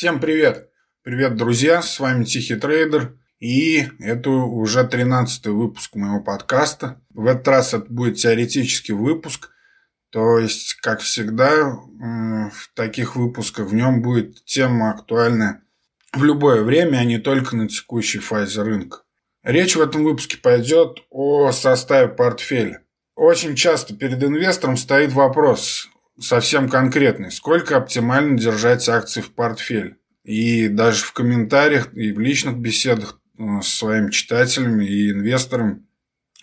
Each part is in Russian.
Всем привет! Привет, друзья! С вами Тихий Трейдер. И это уже 13 выпуск моего подкаста. В этот раз это будет теоретический выпуск. То есть, как всегда, в таких выпусках в нем будет тема актуальная в любое время, а не только на текущей фазе рынка. Речь в этом выпуске пойдет о составе портфеля. Очень часто перед инвестором стоит вопрос, совсем конкретный. Сколько оптимально держать акции в портфеле? И даже в комментариях и в личных беседах э, с своими читателями и инвесторами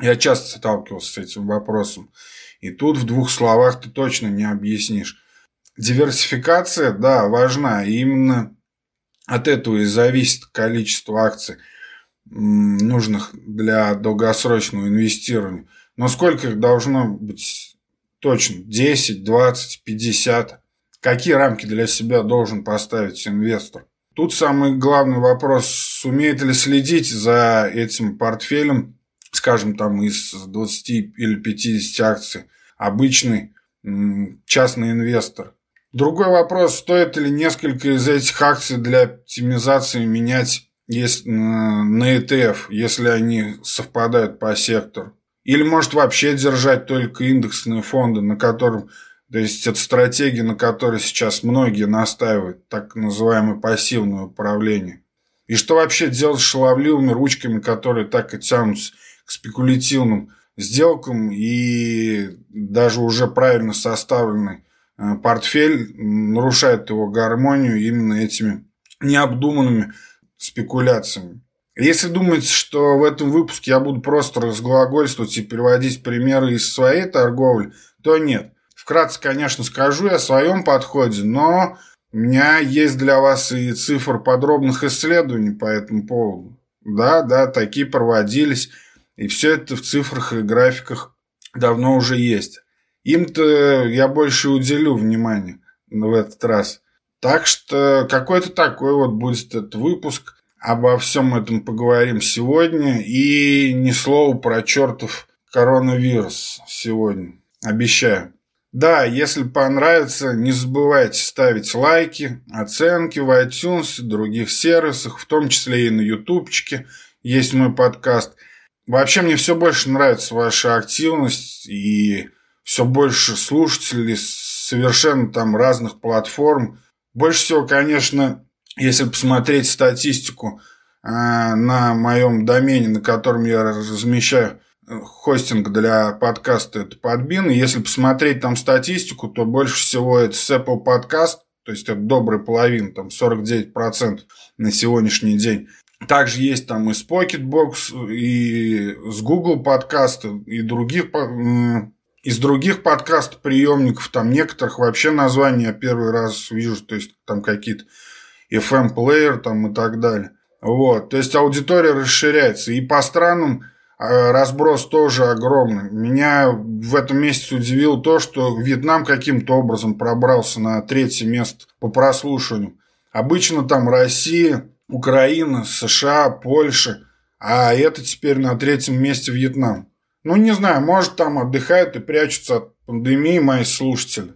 я часто сталкивался с этим вопросом. И тут в двух словах ты точно не объяснишь. Диверсификация, да, важна. И именно от этого и зависит количество акций, нужных для долгосрочного инвестирования. Но сколько их должно быть точно? 10, 20, 50? Какие рамки для себя должен поставить инвестор? Тут самый главный вопрос, сумеет ли следить за этим портфелем, скажем, там из 20 или 50 акций, обычный частный инвестор. Другой вопрос, стоит ли несколько из этих акций для оптимизации менять если, на ETF, если они совпадают по сектору. Или может вообще держать только индексные фонды, на котором, то есть это стратегия, на которой сейчас многие настаивают, так называемое пассивное управление. И что вообще делать с шаловливыми ручками, которые так и тянутся к спекулятивным сделкам и даже уже правильно составленный э, портфель нарушает его гармонию именно этими необдуманными спекуляциями. Если думаете, что в этом выпуске я буду просто разглагольствовать и приводить примеры из своей торговли, то нет. Вкратце, конечно, скажу я о своем подходе, но у меня есть для вас и цифр подробных исследований по этому поводу. Да, да, такие проводились, и все это в цифрах и графиках давно уже есть. Им-то я больше уделю внимания в этот раз. Так что какой-то такой вот будет этот выпуск. Обо всем этом поговорим сегодня. И ни слова про чертов коронавирус сегодня. Обещаю. Да, если понравится, не забывайте ставить лайки, оценки в iTunes и других сервисах, в том числе и на ютубчике есть мой подкаст. Вообще мне все больше нравится ваша активность и все больше слушателей совершенно там разных платформ. Больше всего, конечно, если посмотреть статистику э, на моем домене, на котором я размещаю э, хостинг для подкаста, это. И если посмотреть там статистику, то больше всего это с Apple Podcast, то есть это добрая половина, там 49% на сегодняшний день. Также есть там и с Pocketbox, и с Google подкаста, и других из других подкаст приемников, там некоторых вообще названия я первый раз вижу, то есть там какие-то FM плеер там и так далее. Вот, то есть аудитория расширяется. И по странам э, разброс тоже огромный. Меня в этом месяце удивило то, что Вьетнам каким-то образом пробрался на третье место по прослушиванию. Обычно там Россия, Украина, США, Польша, а это теперь на третьем месте Вьетнам. Ну, не знаю, может, там отдыхают и прячутся от пандемии мои слушатели.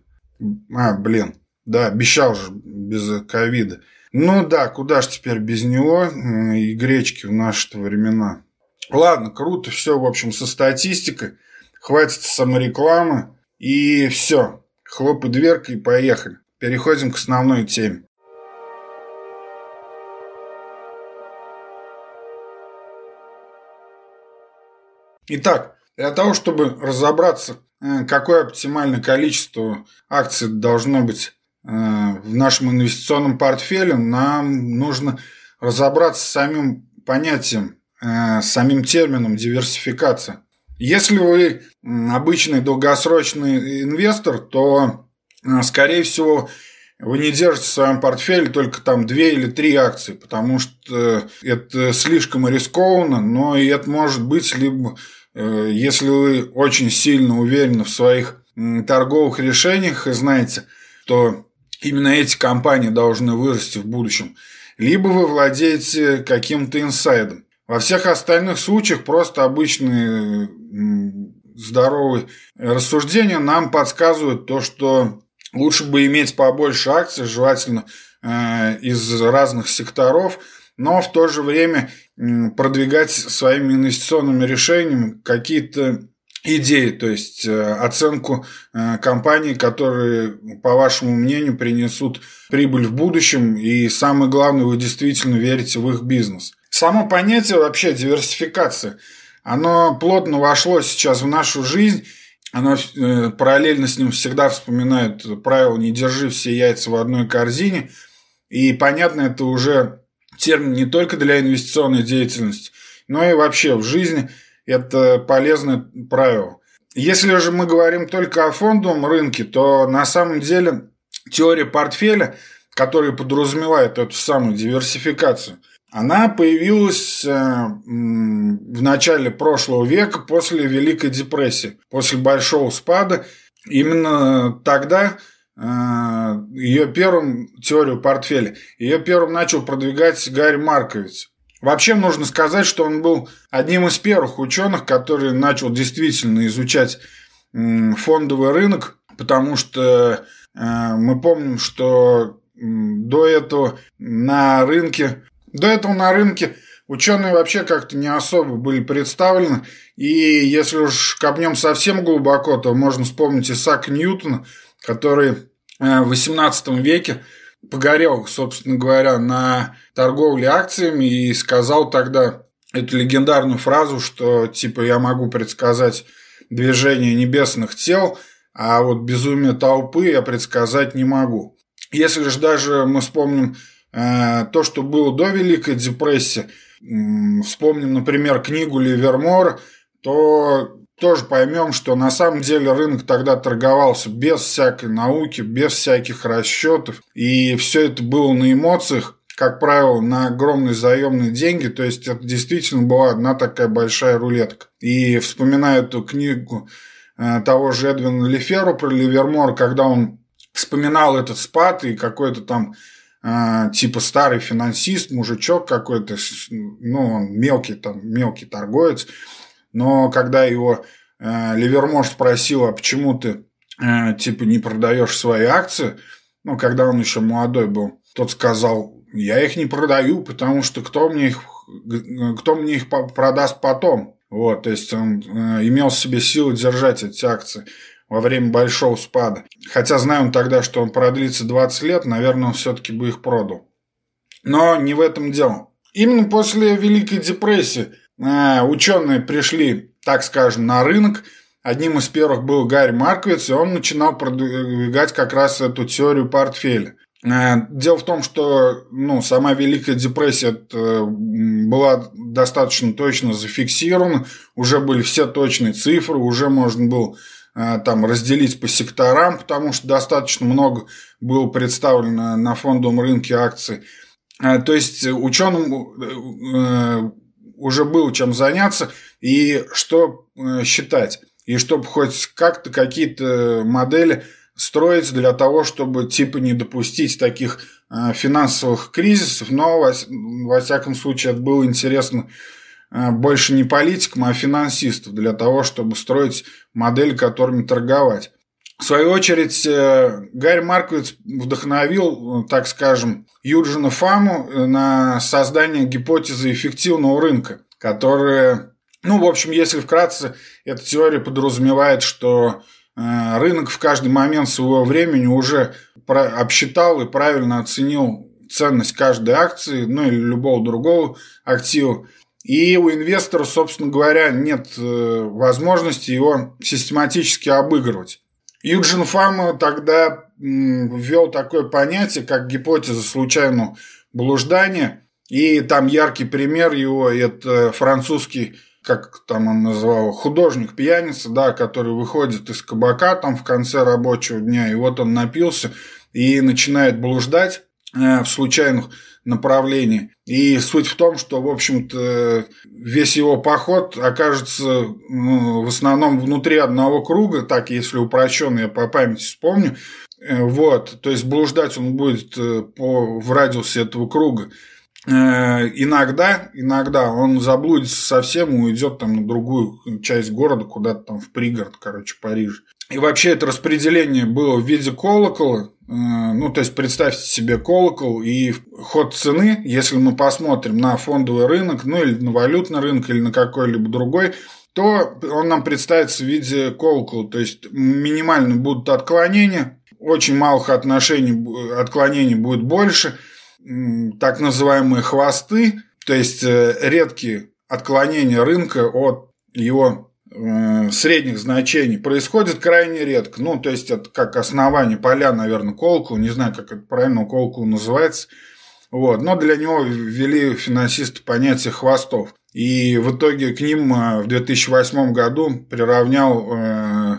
А, блин, да, обещал же без ковида. Ну да, куда ж теперь без него и гречки в наши времена. Ладно, круто все, в общем, со статистикой. Хватит саморекламы. И все. Хлоп и дверка и поехали. Переходим к основной теме. Итак, для того, чтобы разобраться, э, какое оптимальное количество акций должно быть в нашем инвестиционном портфеле, нам нужно разобраться с самим понятием, э, с самим термином диверсификация. Если вы обычный долгосрочный инвестор, то, скорее всего, вы не держите в своем портфеле только там две или три акции, потому что это слишком рискованно, но и это может быть либо Э, если вы очень сильно уверены в своих торговых решениях и знаете, что именно эти компании должны вырасти в будущем, либо вы владеете каким-то инсайдом. Во всех остальных случаях просто обычные здоровые рассуждения нам подсказывают то, что лучше бы иметь побольше акций, желательно э, из разных секторов, но в то же время продвигать своими инвестиционными решениями какие-то идеи, то есть э, оценку э, компаний, которые, по вашему мнению, принесут прибыль в будущем, и самое главное, вы действительно верите в их бизнес. Само понятие вообще диверсификации, оно плотно вошло сейчас в нашу жизнь, оно э, параллельно с ним всегда вспоминает правило «не держи все яйца в одной корзине», и понятно, это уже термин не только для инвестиционной деятельности, но и вообще в жизни – это полезное правило. Если же мы говорим только о фондовом рынке, то на самом деле теория портфеля, которая подразумевает эту самую диверсификацию, она появилась э, в начале прошлого века после Великой депрессии, после Большого спада. Именно тогда э, ее первым теорию портфеля, ее первым начал продвигать Гарри Марковиц. Вообще нужно сказать, что он был одним из первых ученых, который начал действительно изучать фондовый рынок, потому что э, мы помним, что до этого на рынке, до этого на рынке ученые вообще как-то не особо были представлены. И если уж копнем совсем глубоко, то можно вспомнить Исаака Ньютона, который э, в XVIII веке погорел, собственно говоря, на торговле акциями и сказал тогда эту легендарную фразу, что типа я могу предсказать движение небесных тел, а вот безумие толпы я предсказать не могу. Если же даже мы вспомним э, то, что было до Великой депрессии, э, вспомним, например, книгу Ливермора, то тоже поймем, что на самом деле рынок тогда торговался без всякой науки, без всяких расчетов. И все это было на эмоциях, как правило, на огромные заемные деньги. То есть это действительно была одна такая большая рулетка. И вспоминаю эту книгу э, того же Эдвина Леферу про Ливермор, когда он вспоминал этот спад и какой-то там э, типа старый финансист, мужичок какой-то, ну, он мелкий там, мелкий торговец, но когда его э, Ливермор спросил, а почему ты э, типа не продаешь свои акции, ну, когда он еще молодой был, тот сказал, я их не продаю, потому что кто мне их, кто мне их продаст потом. Вот, то есть он э, имел в себе силы держать эти акции во время большого спада. Хотя знаю он тогда, что он продлится 20 лет, наверное, он все-таки бы их продал. Но не в этом дело. Именно после Великой депрессии ученые пришли, так скажем, на рынок. Одним из первых был Гарри Марковиц, и он начинал продвигать как раз эту теорию портфеля. Э, дело в том, что ну, сама Великая депрессия была достаточно точно зафиксирована, уже были все точные цифры, уже можно было э, там разделить по секторам, потому что достаточно много было представлено на фондовом рынке акций. То есть ученым уже было чем заняться и что э, считать. И чтобы хоть как-то какие-то модели строить для того, чтобы типа не допустить таких э, финансовых кризисов. Но, во, во всяком случае, это было интересно э, больше не политикам, а финансистам, для того, чтобы строить модели, которыми торговать. В свою очередь, Гарри Марковиц вдохновил, так скажем, Юджина Фаму на создание гипотезы эффективного рынка, которая, ну, в общем, если вкратце, эта теория подразумевает, что э, рынок в каждый момент своего времени уже обсчитал и правильно оценил ценность каждой акции, ну или любого другого актива. И у инвестора, собственно говоря, нет э, возможности его систематически обыгрывать. Юджин Фама тогда ввел такое понятие, как гипотеза случайного блуждания. И там яркий пример его – это французский, как там он называл, художник-пьяница, да, который выходит из кабака там в конце рабочего дня, и вот он напился и начинает блуждать э, в случайных направлениях. И суть в том, что, в общем-то, весь его поход окажется ну, в основном внутри одного круга, так если упрощенно, я по памяти вспомню. Э, вот, то есть блуждать он будет э, по, в радиусе этого круга. Э, иногда, иногда он заблудится совсем и уйдет там на другую часть города, куда-то там в пригород, короче, Париж. и вообще это распределение было в виде колокола. Э, ну, то есть представьте себе колокол и ход цены, если мы посмотрим на фондовый рынок, ну или на валютный рынок, или на какой-либо другой, то он нам представится в виде колокола. То есть минимально будут отклонения, очень малых отношений, отклонений будет больше, так называемые хвосты, то есть э, редкие отклонения рынка от его средних значений происходит крайне редко. Ну, то есть, это как основание поля, наверное, колку, не знаю, как это правильно колку называется. Вот. Но для него ввели финансисты понятие хвостов. И в итоге к ним э, в 2008 году приравнял э,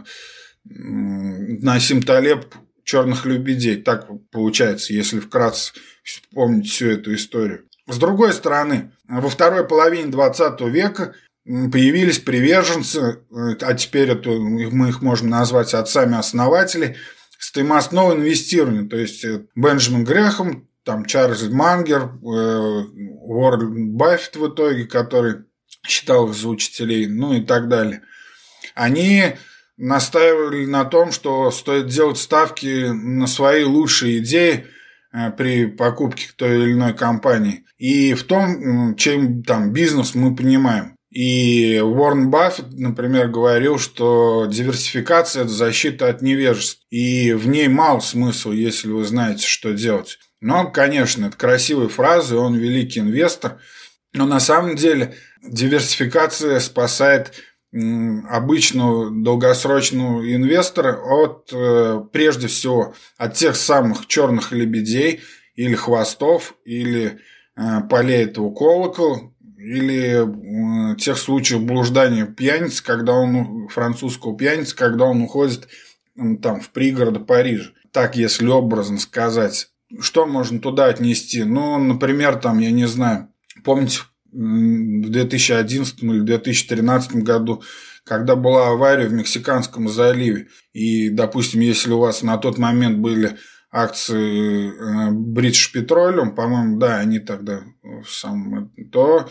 Насим Талеб черных лебедей. Так получается, если вкратце вспомнить всю эту историю. С другой стороны, во второй половине 20 века появились приверженцы, э, а теперь это, мы их можем назвать отцами-основатели, стоимостного инвестирования. То есть э, Бенджамин Грехом, там Чарльз Мангер, э, Уоррен Баффет в итоге, который считал их за учителей, ну и так далее. Они настаивали на том, что стоит делать ставки на свои лучшие идеи при покупке той или иной компании. И в том, чем там бизнес мы понимаем. И Уоррен Баффет, например, говорил, что диверсификация – это защита от невежества. И в ней мало смысла, если вы знаете, что делать. Но, конечно, это красивые фразы, он великий инвестор. Но на самом деле диверсификация спасает обычного долгосрочного инвестора от, э, прежде всего, от тех самых черных лебедей или хвостов, или э, полей этого колокола, или тех случаев блуждания пьяницы, когда он, французского пьяницы, когда он уходит там в пригороды Парижа. Так, если образно сказать. Что можно туда отнести? Ну, например, там, я не знаю, помните, в 2011 или 2013 году, когда была авария в Мексиканском заливе, и, допустим, если у вас на тот момент были акции э, British Petroleum, по-моему, да, они тогда в самом, то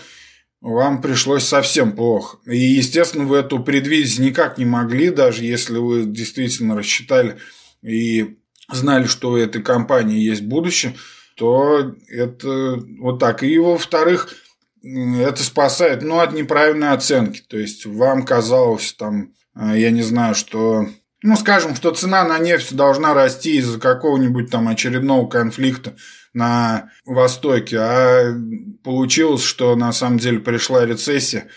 вам пришлось совсем плохо. И, естественно, вы эту предвидеть никак не могли, даже если вы действительно рассчитали и знали, что у этой компании есть будущее, то это вот так. И, во-вторых, это спасает, ну, от неправильной оценки. То есть, вам казалось там, э, я не знаю, что ну, скажем, что цена на нефть должна расти из-за какого-нибудь там очередного конфликта на Востоке, а получилось, что на самом деле пришла рецессия,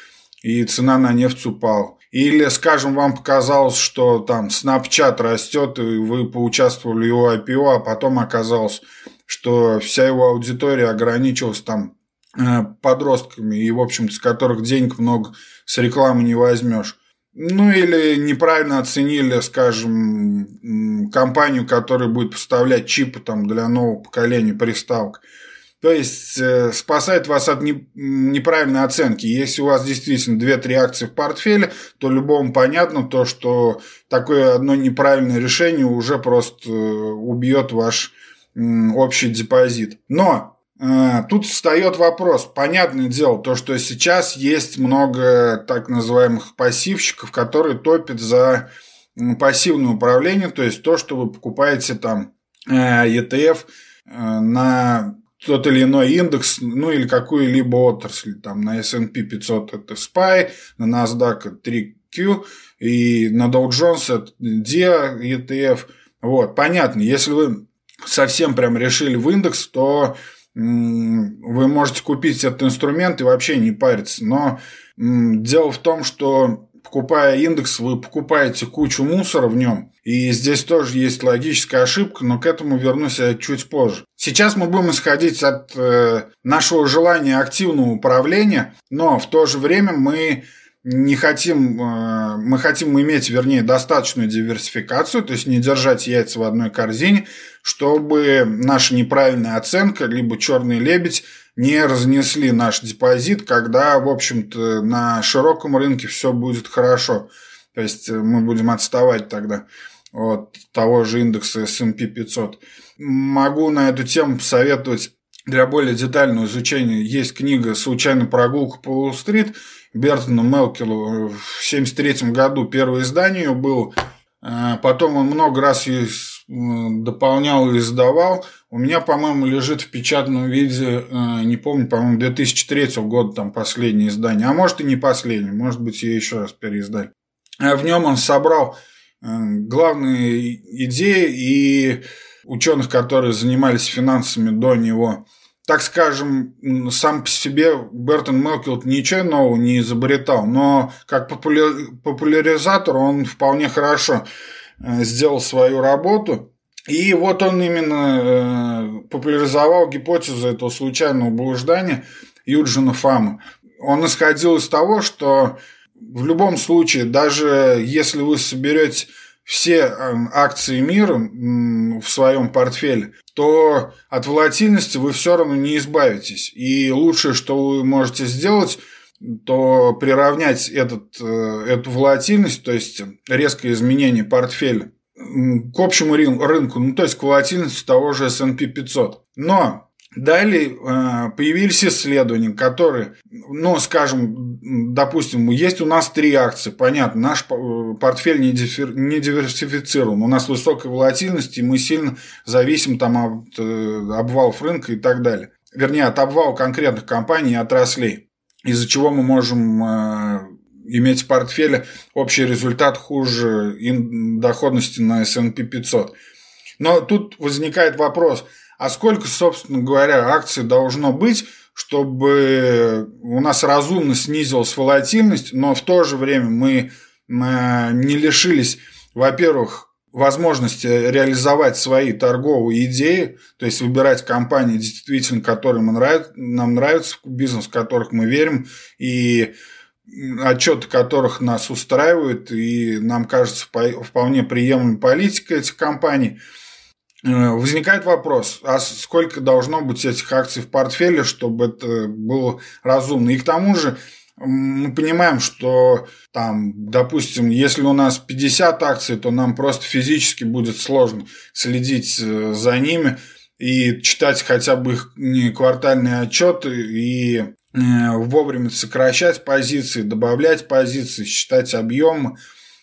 и цена на нефть упала. Или, скажем, вам показалось, что там Snapchat растет, и вы поучаствовали в его IPO, а потом оказалось, что вся его аудитория ограничилась там э, подростками, и, в общем-то, с которых денег много с рекламы не возьмешь. Ну или неправильно оценили, скажем, компанию, которая будет поставлять чипы там, для нового поколения приставок. То есть э, спасает вас от не, неправильной оценки. Если у вас действительно 2-3 акции в портфеле, то любому понятно то, что такое одно неправильное решение уже просто э, убьет ваш общий депозит. Но тут встает вопрос. Понятное дело, то, что сейчас есть много так называемых пассивщиков, которые топят за пассивное управление, то есть то, что вы покупаете там ETF э, э, на тот или иной индекс, ну или какую-либо отрасль, там на S&P 500 это SPY, на NASDAQ это 3Q, и на Dow Jones это DIA ETF. Вот, понятно, если вы совсем прям решили в индекс, то вы можете купить этот инструмент и вообще не париться. Но дело в том, что покупая индекс, вы покупаете кучу мусора в нем. И здесь тоже есть логическая ошибка, но к этому вернусь я чуть позже. Сейчас мы будем исходить от э, нашего желания активного управления, но в то же время мы не хотим, э, мы хотим иметь, вернее, достаточную диверсификацию, то есть не держать яйца в одной корзине, чтобы наша неправильная оценка, либо черный лебедь, не разнесли наш депозит, когда, в общем-то, на широком рынке все будет хорошо. То есть э, мы будем отставать тогда от того же индекса S&P 500. Могу на эту тему посоветовать для более детального изучения. Есть книга «Случайная прогулка по Уолл-стрит», Бертона Мелкелу в 1973 году первое издание было. Э, потом он много раз ее дополнял и издавал. У меня, по-моему, лежит в печатном виде, э, не помню, по-моему, 2003 года там последнее издание. А может и не последнее, может быть, ее еще раз переиздали. В нем он собрал главные идеи и ученых, которые занимались финансами до него так скажем, сам по себе Бертон Мелкилд ничего нового не изобретал, но как популяризатор он вполне хорошо э, сделал свою работу. И вот он именно э, популяризовал гипотезу этого случайного блуждания Юджина Фама. Он исходил из того, что в любом случае, даже если вы соберете все эм, акции мира в своем портфеле, то от волатильности вы все равно не избавитесь. И лучшее, что вы можете сделать, то приравнять этот, э, эту волатильность, то есть резкое изменение портфеля к общему рынку, ну то есть к волатильности того же S&P 500. Но Далее э, появились исследования, которые, ну, скажем, допустим, есть у нас три акции, понятно, наш э, портфель не диверсифицирован, у нас высокая волатильность, и мы сильно зависим там от э, обвалов рынка и так далее. Вернее, от обвала конкретных компаний и отраслей, из-за чего мы можем иметь в портфеле общий результат хуже доходности на S&P 500. Но тут возникает вопрос – а сколько, собственно говоря, акций должно быть, чтобы у нас разумно снизилась волатильность, но в то же время мы не лишились, во-первых, возможности реализовать свои торговые идеи, то есть выбирать компании, действительно, которые мы нравят, нам нравятся, бизнес, в которых мы верим, и отчеты которых нас устраивают, и нам кажется вполне приемлемой политика этих компаний – Э, возникает вопрос, а сколько должно быть этих акций в портфеле, чтобы это было разумно? И к тому же мы понимаем, что там, допустим, если у нас 50 акций, то нам просто физически будет сложно следить э, за ними и читать хотя бы их квартальные отчеты и э, вовремя сокращать позиции, добавлять позиции, считать объемы.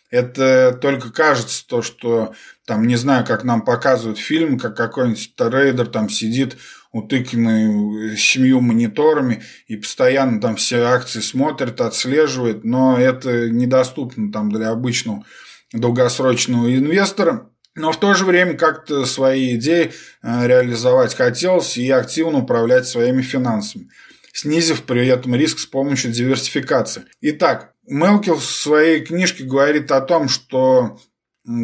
Это только кажется то, что там, не знаю, как нам показывают фильм, как какой-нибудь трейдер там сидит утыканный семью мониторами и постоянно там все акции смотрит, отслеживает, но это недоступно там для обычного долгосрочного инвестора. Но в то же время как-то свои идеи э, реализовать хотелось и активно управлять своими финансами, снизив при этом риск с помощью диверсификации. Итак, Мелкил в своей книжке говорит о том, что,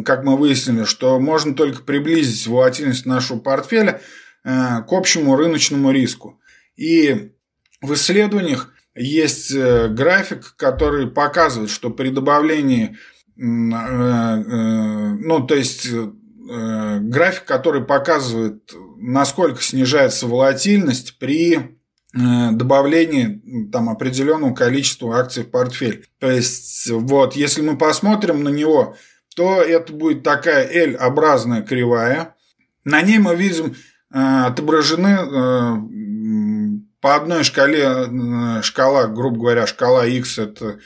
как мы выяснили, что можно только приблизить волатильность нашего портфеля э, к общему рыночному риску. И в исследованиях есть э, график, который показывает, что при добавлении, э, ну, то есть график, который показывает, насколько снижается волатильность при добавление там определенного количества акций в портфель. То есть, вот, если мы посмотрим на него, то это будет такая L-образная кривая. На ней мы видим э, отображены э, по одной шкале, шкала, грубо говоря, шкала X – это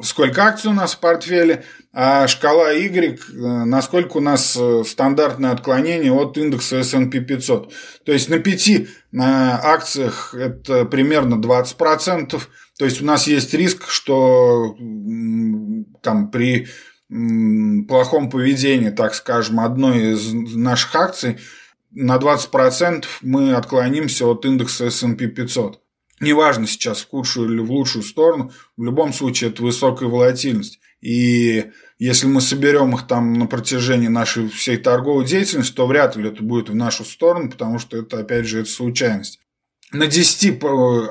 сколько акций у нас в портфеле, а шкала Y, э, насколько у нас э, стандартное отклонение от индекса S&P 500. То есть на 5 на акциях это примерно 20%. То есть у нас есть риск, что там при плохом поведении, так скажем, одной из наших акций на 20% мы отклонимся от индекса S&P 500 неважно сейчас в худшую или в лучшую сторону, в любом случае это высокая волатильность. И если мы соберем их там на протяжении нашей всей торговой деятельности, то вряд ли это будет в нашу сторону, потому что это, опять же, это случайность. На 10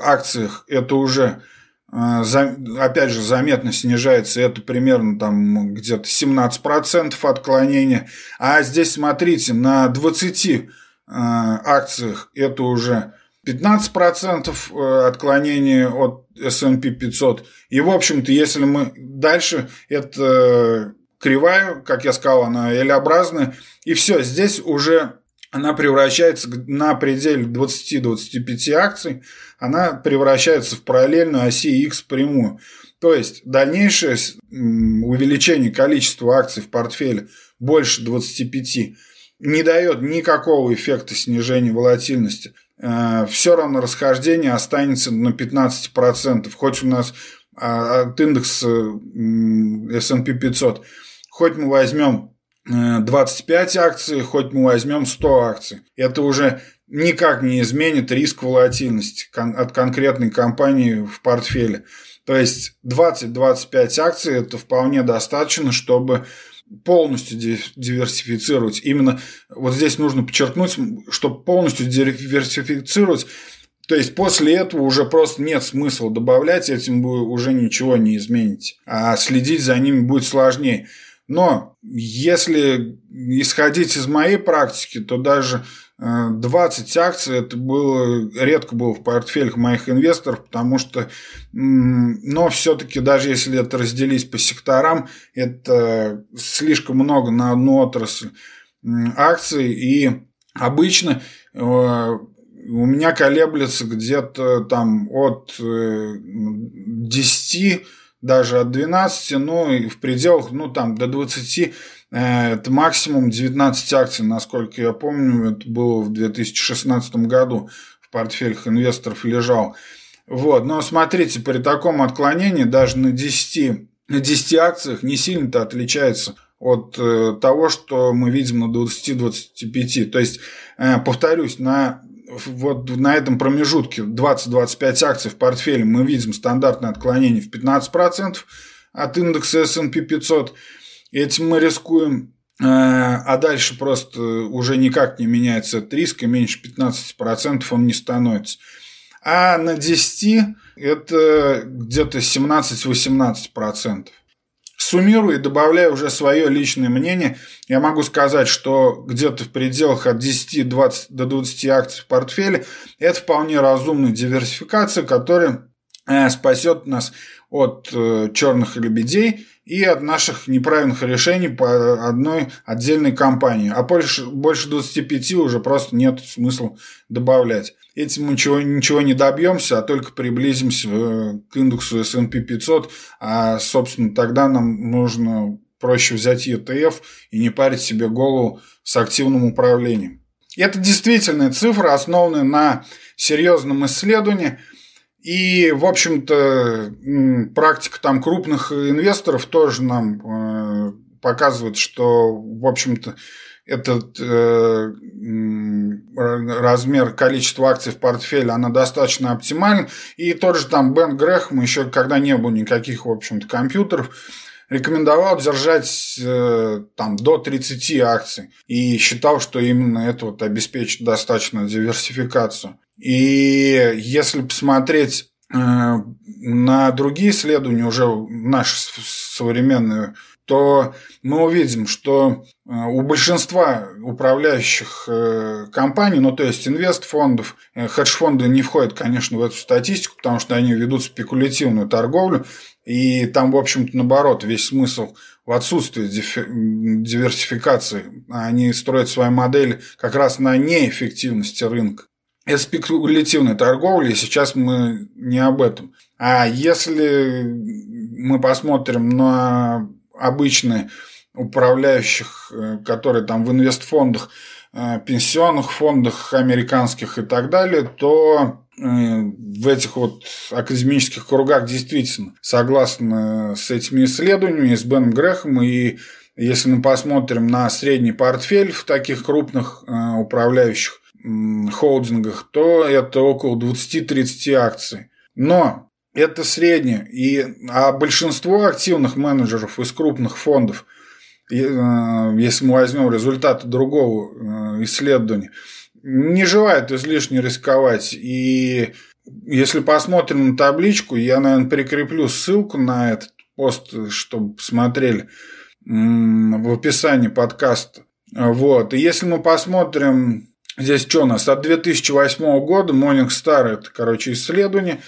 акциях это уже, э, опять же, заметно снижается, это примерно там где-то 17% отклонения. А здесь, смотрите, на 20 э, акциях это уже 15% э, отклонения от S&P 500. И, в общем-то, если мы дальше, это кривая, как я сказал, она L-образная, и все, здесь уже она превращается на пределе 20-25 акций, она превращается в параллельную оси X прямую. То есть дальнейшее увеличение количества акций в портфеле больше 25 не дает никакого эффекта снижения волатильности. Э, Все равно расхождение останется на 15%. Хоть у нас а, от индекса S&P 500, хоть мы возьмем 25 акций, хоть мы возьмем 100 акций. Это уже никак не изменит риск волатильности от конкретной компании в портфеле. То есть 20-25 акций это вполне достаточно, чтобы полностью диверсифицировать. Именно вот здесь нужно подчеркнуть, чтобы полностью диверсифицировать, то есть после этого уже просто нет смысла добавлять, этим вы уже ничего не измените. А следить за ними будет сложнее. Но если исходить из моей практики, то даже 20 э, акций это было редко было в портфелях моих инвесторов, потому что, но все-таки даже если это разделить по секторам, это слишком много на одну отрасль акций, и обычно э, у меня колеблется где-то там от 10 э, даже от 12, ну, и в пределах, ну, там, до 20, э, это максимум 19 акций, насколько я помню, это было в 2016 году в портфелях инвесторов лежал. Вот, но смотрите, при таком отклонении даже на 10, на 10 акциях не сильно-то отличается от э, того, что мы видим на 20-25. То есть, э, повторюсь, на вот на этом промежутке 20-25 акций в портфеле мы видим стандартное отклонение в 15% от индекса S&P 500. Этим мы рискуем, э, а дальше просто уже никак не меняется этот риск, и меньше 15% он не становится. А на 10 это где-то 17-18%. Суммируя и добавляя уже свое личное мнение, я могу сказать, что где-то в пределах от 10 20, до 20 акций в портфеле это вполне разумная диверсификация, которая э, спасет нас от э, черных лебедей и от наших неправильных решений по одной отдельной компании. А больше, больше 25 уже просто нет смысла добавлять. Этим мы ничего, ничего не добьемся, а только приблизимся э, к индексу S&P 500, а, собственно, тогда нам нужно проще взять ETF и не парить себе голову с активным управлением. Это действительно цифры, основанные на серьезном исследовании – и, в общем-то, практика там крупных инвесторов тоже нам э, показывает, что, в общем-то, этот э, размер количества акций в портфеле, она достаточно оптимальна. И тот же там Бен Грэхэм, еще когда не было никаких, в общем-то, компьютеров, рекомендовал держать э, там до 30 акций. И считал, что именно это вот обеспечит достаточно диверсификацию. И если посмотреть э, на другие исследования, уже наши современные, то мы увидим, что э, у большинства управляющих э, компаний, ну то есть инвестфондов, хедж-фонды не входят, конечно, в эту статистику, потому что они ведут спекулятивную торговлю, и там, в общем-то, наоборот, весь смысл в отсутствии диверсификации. Они строят свои модели как раз на неэффективности рынка. Это спекулятивная торговля, и сейчас мы не об этом. А если мы посмотрим на обычные управляющих, э, которые там в инвестфондах, э, пенсионных фондах американских и так далее, то э, в этих вот академических кругах действительно согласны с этими исследованиями, с Беном Грехом, и если мы посмотрим на средний портфель в таких крупных управляющих, холдингах, то это около 20-30 акций. Но это среднее. И, а большинство активных менеджеров из крупных фондов, э, если мы возьмем результаты другого э, исследования, не желают излишне рисковать. И если посмотрим на табличку, я, наверное, прикреплю ссылку на этот пост, чтобы посмотрели в описании подкаста. Вот. И если мы посмотрим Здесь что у нас? От 2008 года Morningstar, это, короче, исследование.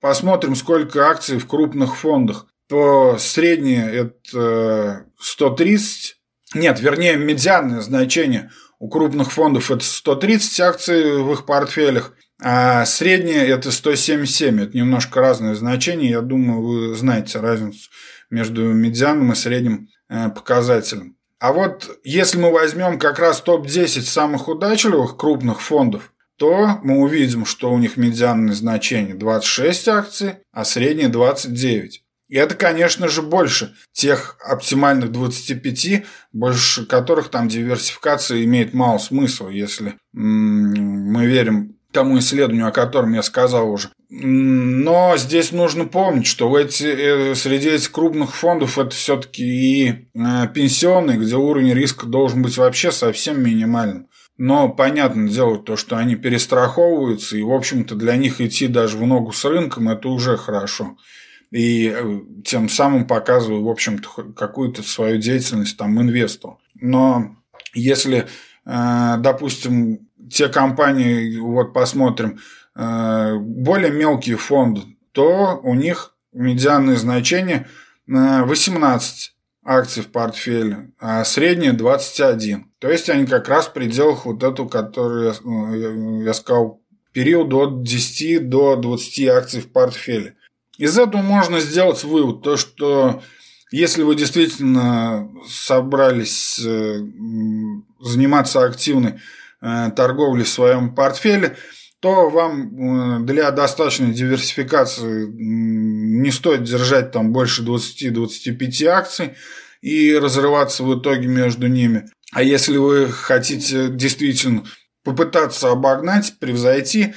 Посмотрим, сколько акций в крупных фондах. То среднее это 130. Нет, вернее, медианное значение у крупных фондов это 130 акций в их портфелях. А среднее это 177. Это немножко разное значение. Я думаю, вы знаете разницу между медианом и средним э, показателем. А вот если мы возьмем как раз топ-10 самых удачливых крупных фондов, то мы увидим, что у них медианное значение 26 акций, а среднее 29. И это, конечно же, больше тех оптимальных 25, больше которых там диверсификация имеет мало смысла, если мы верим тому исследованию, о котором я сказал уже. Но здесь нужно помнить, что эти, э, среди этих крупных фондов это все-таки и э, пенсионные, где уровень риска должен быть вообще совсем минимальным. Но понятно дело то, что они перестраховываются, и, в общем-то, для них идти даже в ногу с рынком – это уже хорошо. И э, тем самым показываю, в общем-то, какую-то свою деятельность там инвестору. Но если, допустим, те компании, вот посмотрим, более мелкие фонды, то у них медианное значение 18 акций в портфеле, а среднее 21. То есть они как раз в пределах вот эту, которую я, я сказал, период от 10 до 20 акций в портфеле. Из этого можно сделать вывод, то что если вы действительно собрались э, заниматься активной Э, торговли в своем портфеле, то вам э, для достаточной диверсификации не стоит держать там больше 20-25 акций и разрываться в итоге между ними. А если вы хотите действительно попытаться обогнать, превзойти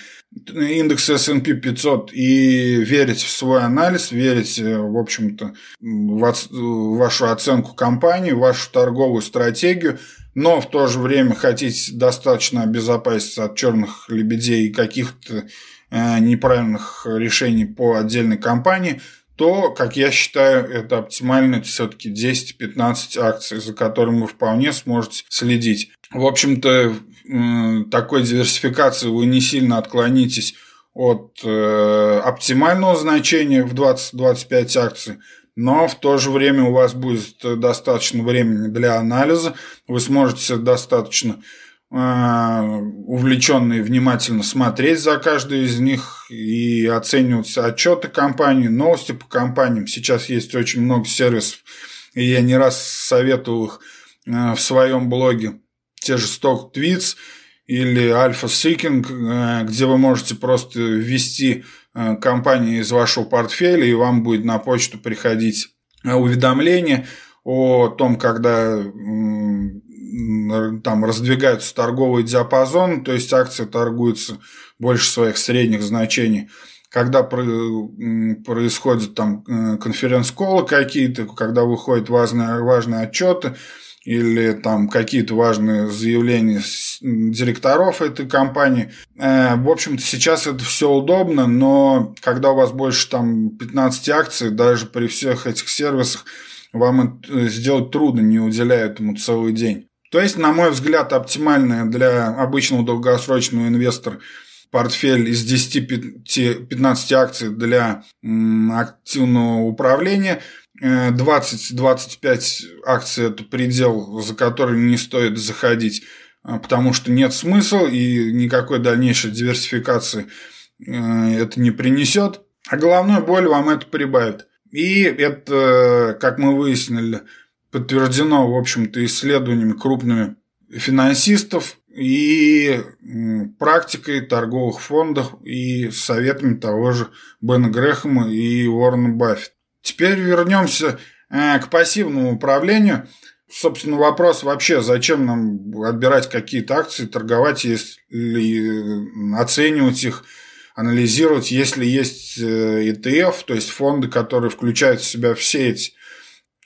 индекс S&P 500 и верить в свой анализ, верить, э, в общем-то, в вашу оценку компании, вашу торговую стратегию, но в то же время хотите достаточно обезопаситься от черных лебедей и каких-то э, неправильных решений по отдельной компании, то, как я считаю, это оптимально это все-таки 10-15 акций, за которыми вы вполне сможете следить. В общем-то, такой диверсификации вы не сильно отклонитесь от э, оптимального значения в 20-25 акций, но в то же время у вас будет достаточно времени для анализа, вы сможете достаточно э, увлеченно и внимательно смотреть за каждой из них и оценивать отчеты компании, новости по компаниям. Сейчас есть очень много сервисов, и я не раз советую их э, в своем блоге. Те же Stock Tweets или Alpha Seeking, э, где вы можете просто ввести Э, компании из вашего портфеля, и вам будет на почту приходить э, уведомление о том, когда там раздвигаются торговый диапазон, то есть акции торгуются больше своих средних значений, когда происходят там э, конференц-колы какие-то, когда выходят важные, важные отчеты, или там какие-то важные заявления директоров этой компании. Э, в общем-то, сейчас это все удобно, но когда у вас больше там 15 акций, даже при всех этих сервисах, вам это сделать трудно, не уделяя этому целый день. То есть, на мой взгляд, оптимальная для обычного долгосрочного инвестора портфель из 10-15 акций для активного управления – 20-25 акций – это предел, за который не стоит заходить, а, потому что нет смысла и никакой дальнейшей диверсификации э, это не принесет. А головную боль вам это прибавит. И это, как мы выяснили, подтверждено, в общем-то, исследованиями крупными финансистов и практикой торговых фондов и советами того же Бена Грэхэма и Уоррена Баффета. Теперь вернемся э, к пассивному управлению. Собственно, вопрос вообще, зачем нам отбирать какие-то акции, торговать, если оценивать их, анализировать, если есть ETF, э, то есть фонды, которые включают в себя все эти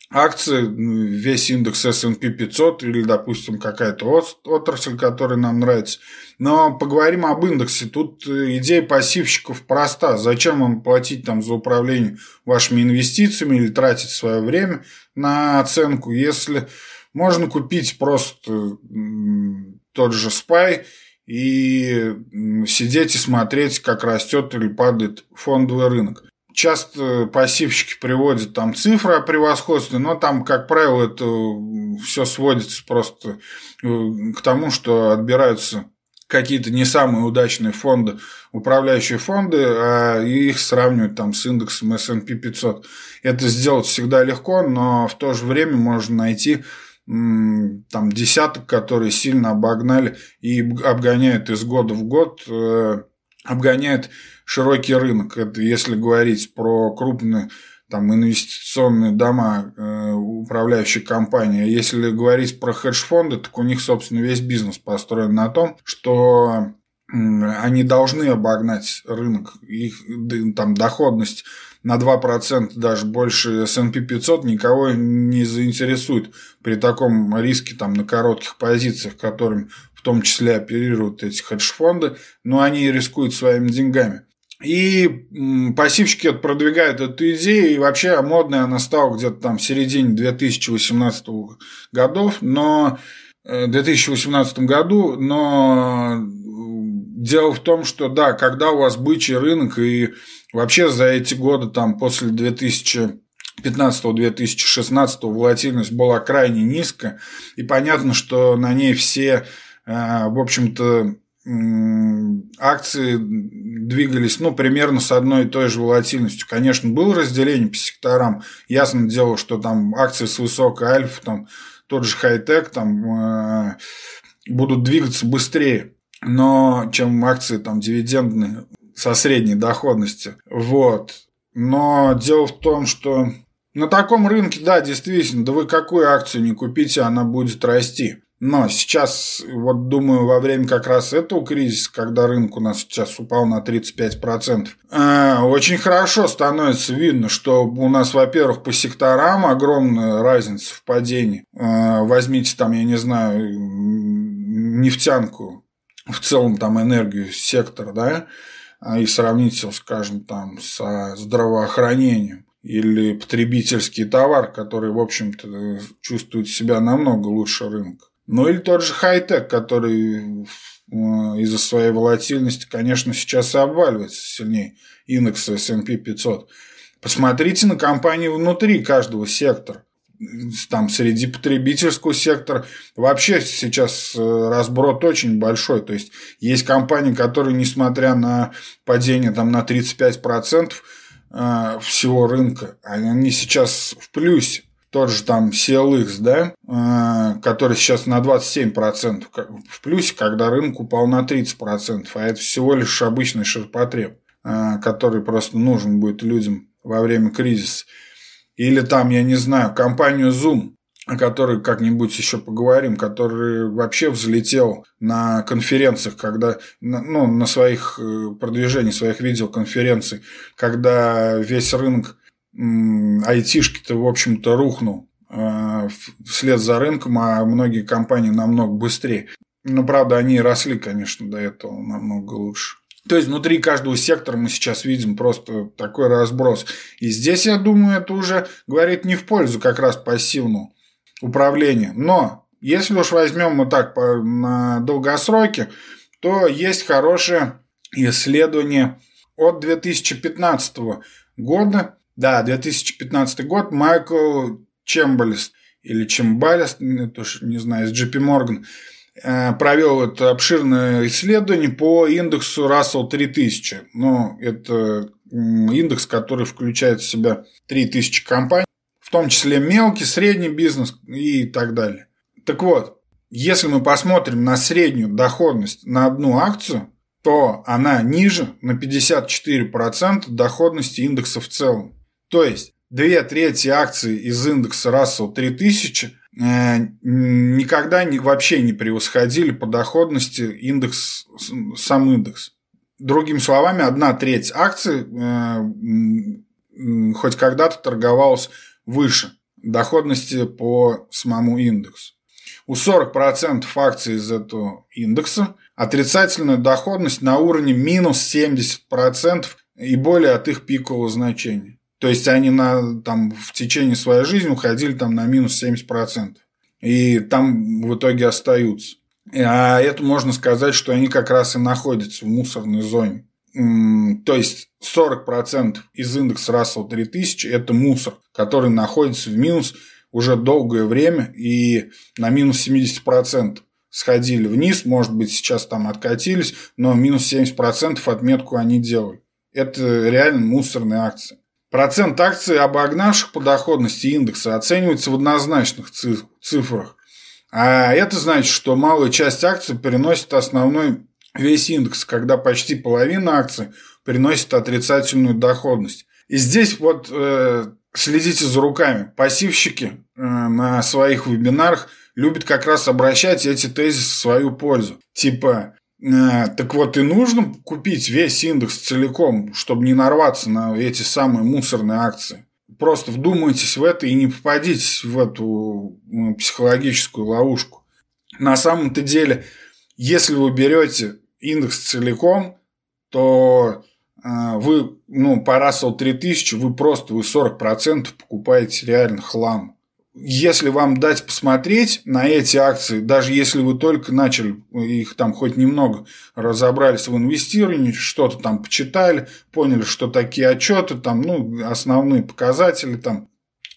акции, ну, весь индекс S&P 500 или, допустим, какая-то отрасль, которая нам нравится. Но поговорим об индексе. Тут э, идея пассивщиков проста. Зачем вам платить там за управление вашими инвестициями или тратить свое время на оценку, если можно купить просто тот же SPY и сидеть и смотреть, как растет или падает фондовый рынок часто пассивщики приводят там цифры о превосходстве, но там, как правило, это все сводится просто э, к тому, что отбираются какие-то не самые удачные фонды, управляющие фонды, а их сравнивать там с индексом S&P 500. Это сделать всегда легко, но в то же время можно найти там десяток, которые сильно обогнали и обгоняют из года в год, э, обгоняют широкий рынок. Это если говорить про крупные там инвестиционные дома, э, управляющие компании. А если говорить про хедж-фонды, так у них, собственно, весь бизнес построен на том, что они должны обогнать рынок. Их там доходность на 2% даже больше S&P 500 никого не заинтересует при таком риске там, на коротких позициях, которым в том числе оперируют эти хедж-фонды, но они рискуют своими деньгами. И пассивщики продвигают эту идею, и вообще модная она стала где-то там в середине 2018 годов, но э, в 2018 году, но дело в том, что да, когда у вас бычий рынок и вообще за эти годы там после 2015-2016 волатильность была крайне низкая, и понятно, что на ней все, э, в общем-то, акции двигались, ну, примерно с одной и той же волатильностью. Конечно, было разделение по секторам. Ясно дело, что там акции с высокой альфа, там тот же хай-тек, там э, будут двигаться быстрее, но чем акции там дивидендные со средней доходностью. Вот. Но дело в том, что на таком рынке, да, действительно, да вы какую акцию не купите, она будет расти. Но сейчас, вот думаю, во время как раз этого кризиса, когда рынок у нас сейчас упал на 35%, э, очень хорошо становится видно, что у нас, во-первых, по секторам огромная разница в падении. Э, возьмите там, я не знаю, нефтянку, в целом там энергию сектор, да, и сравните его, скажем, там со здравоохранением или потребительский товар, который, в общем-то, чувствует себя намного лучше рынка. Ну или тот же хай-тек, который э, из-за своей волатильности, конечно, сейчас и обваливается сильнее индекса S&P 500. Посмотрите на компании внутри каждого сектора. Там среди потребительского сектора вообще сейчас э, разброд очень большой. То есть есть компании, которые, несмотря на падение там, на 35% э, всего рынка, они сейчас в плюсе тот же там CLX, да, э, который сейчас на 27% в плюсе, когда рынок упал на 30%, а это всего лишь обычный ширпотреб, э, который просто нужен будет людям во время кризиса. Или там, я не знаю, компанию Zoom, о которой как-нибудь еще поговорим, который вообще взлетел на конференциях, когда, ну, на своих э, продвижениях, своих видеоконференций, когда весь рынок айтишки-то, в общем-то, рухнул э, вслед за рынком, а многие компании намного быстрее. Но, правда, они росли, конечно, до этого намного лучше. То есть внутри каждого сектора мы сейчас видим просто такой разброс. И здесь, я думаю, это уже говорит не в пользу как раз пассивного управления. Но если уж возьмем мы так по, на долгосроке, то есть хорошее исследование от 2015 года да, 2015 год. Майкл Чембалис или Чембалис, тоже не знаю, из JP Morgan, э, провел это обширное исследование по индексу Russell 3000. Ну, это индекс, который включает в себя 3000 компаний, в том числе мелкий, средний бизнес и так далее. Так вот, если мы посмотрим на среднюю доходность на одну акцию, то она ниже на 54% доходности индекса в целом. То есть две трети акций из индекса Russell 3000 э, никогда не, вообще не превосходили по доходности индекс, сам индекс. Другими словами, одна треть акций э, хоть когда-то торговалась выше доходности по самому индексу. У 40% акций из этого индекса отрицательная доходность на уровне минус 70% и более от их пикового значения. То есть они на, там, в течение своей жизни уходили там, на минус 70%. И там в итоге остаются. А это можно сказать, что они как раз и находятся в мусорной зоне. То есть 40% из индекса Russell 3000 – это мусор, который находится в минус уже долгое время и на минус 70%. сходили вниз, может быть, сейчас там откатились, но минус 70% отметку они делали. Это реально мусорные акции. Процент акций, обогнавших по доходности индекса, оценивается в однозначных цифрах. А это значит, что малая часть акций переносит основной весь индекс, когда почти половина акций приносит отрицательную доходность. И здесь вот э, следите за руками. Пассивщики э, на своих вебинарах любят как раз обращать эти тезисы в свою пользу. Типа, так вот и нужно купить весь индекс целиком, чтобы не нарваться на эти самые мусорные акции. Просто вдумайтесь в это и не попадитесь в эту ну, психологическую ловушку. На самом-то деле, если вы берете индекс целиком, то а, вы, ну, по Russell 3000 вы просто, вы 40% покупаете реально хлам. Если вам дать посмотреть на эти акции, даже если вы только начали их там хоть немного разобрались в инвестировании, что-то там почитали, поняли, что такие отчеты, там, ну, основные показатели, там,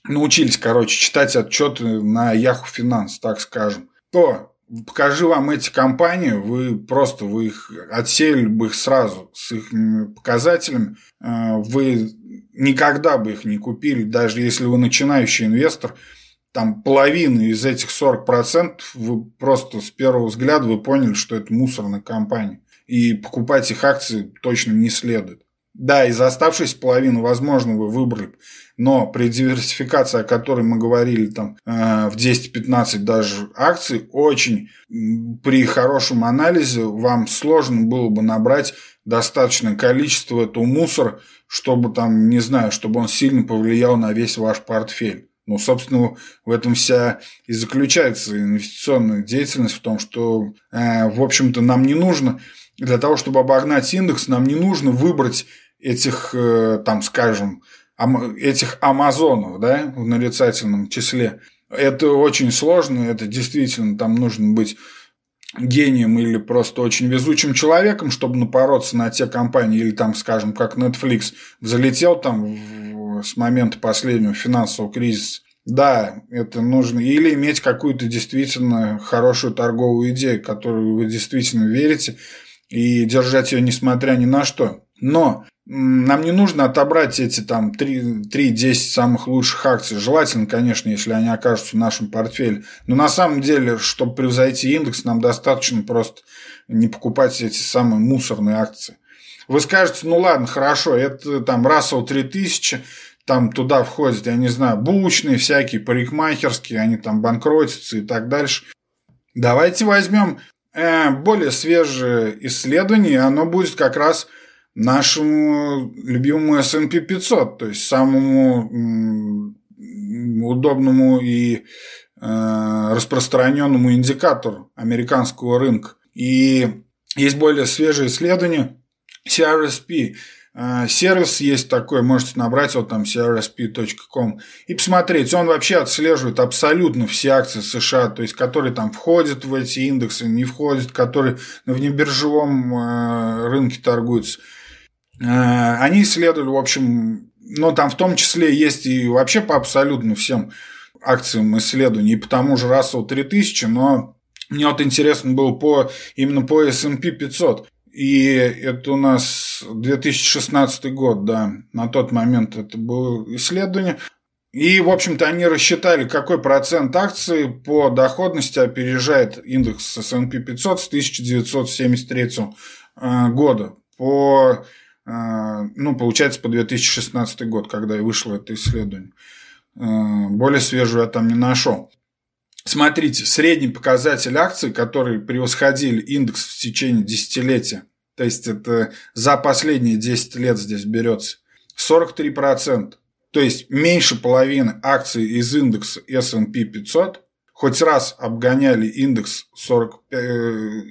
научились, короче, читать отчеты на Yahoo Finance, так скажем, то покажи вам эти компании, вы просто вы их отсеяли бы их сразу с их показателями. Э, вы никогда бы их не купили, даже если вы начинающий инвестор. Там половина из этих 40% вы просто с первого взгляда вы поняли, что это мусорная компания. И покупать их акции точно не следует. Да, из оставшейся половины, возможно, вы выбрали но при диверсификации, о которой мы говорили там э, в 10-15 даже акций, очень при хорошем анализе вам сложно было бы набрать достаточное количество этого мусора, чтобы там, не знаю, чтобы он сильно повлиял на весь ваш портфель. Ну, собственно, в этом вся и заключается инвестиционная деятельность, в том, что, э, в общем-то, нам не нужно, для того, чтобы обогнать индекс, нам не нужно выбрать этих, э, там, скажем, этих амазонов, да, в нарицательном числе. Это очень сложно, это действительно там нужно быть гением или просто очень везучим человеком, чтобы напороться на те компании, или там, скажем, как Netflix залетел там в, с момента последнего финансового кризиса. Да, это нужно. Или иметь какую-то действительно хорошую торговую идею, которую вы действительно верите, и держать ее несмотря ни на что. Но нам не нужно отобрать эти там 3-10 самых лучших акций. Желательно, конечно, если они окажутся в нашем портфеле. Но на самом деле, чтобы превзойти индекс, нам достаточно просто не покупать эти самые мусорные акции. Вы скажете, ну ладно, хорошо, это там Russell 3000, там туда входят, я не знаю, булочные всякие, парикмахерские, они там банкротятся и так дальше. Давайте возьмем э, более свежее исследование, оно будет как раз – нашему любимому S&P 500, то есть самому удобному и э, распространенному индикатору американского рынка. И есть более свежие исследования CRSP. Э, сервис есть такой, можете набрать вот там crsp.com и посмотреть. Он вообще отслеживает абсолютно все акции США, то есть которые там входят в эти индексы, не входят, которые на внебиржевом э, рынке торгуются. Э, они исследовали, в общем, ну, там в том числе есть и вообще по абсолютно всем акциям исследований, и по тому же Russell 3000, но мне вот интересно было по, именно по S&P 500. И это у нас 2016 год, да, на тот момент это было исследование. И, в общем-то, они рассчитали, какой процент акций по доходности опережает индекс S&P 500 с 1973 э, года. По а, ну, получается, по 2016 год, когда и вышло это исследование. А, более свежую я там не нашел. Смотрите, средний показатель акций, которые превосходили индекс в течение десятилетия, то есть это за последние 10 лет здесь берется, 43%. То есть меньше половины акций из индекса S&P 500 хоть раз обгоняли индекс 40, э,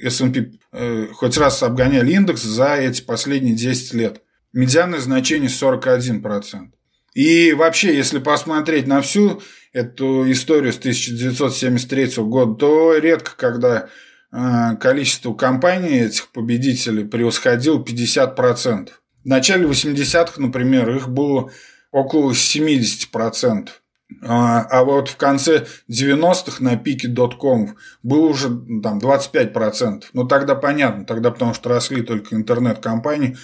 S&P, э, хоть раз обгоняли индекс за эти последние 10 лет. Медианное значение 41%. И вообще, если посмотреть на всю эту историю с 1973 года, то редко, когда э, количество компаний этих победителей превосходило 50%. В начале 80-х, например, их было около 70%. А, а вот в конце 90-х на пике доткомов было уже там 25%. Ну, тогда понятно, тогда потому что росли только интернет-компании,